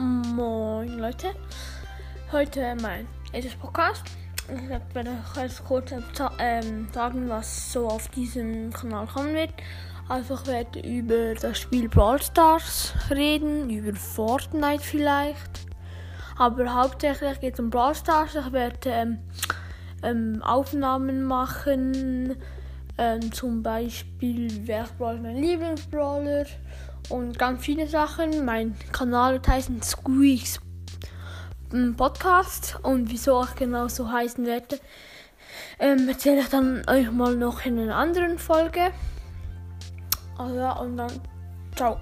Moin Leute, heute mein erstes Podcast. Ich werde euch kurz ähm, sagen, was so auf diesem Kanal kommen wird. Also ich werde über das Spiel Brawl Stars reden, über Fortnite vielleicht. Aber hauptsächlich geht es um Brawl Stars. Ich werde ähm, ähm, Aufnahmen machen, ähm, zum Beispiel wer ist mein Lieblingsbrawler und ganz viele Sachen. Mein Kanal heißt Squeaks Podcast und wieso auch genau so heißen werde, ähm, erzähle ich dann euch mal noch in einer anderen Folge. Also, und dann ciao.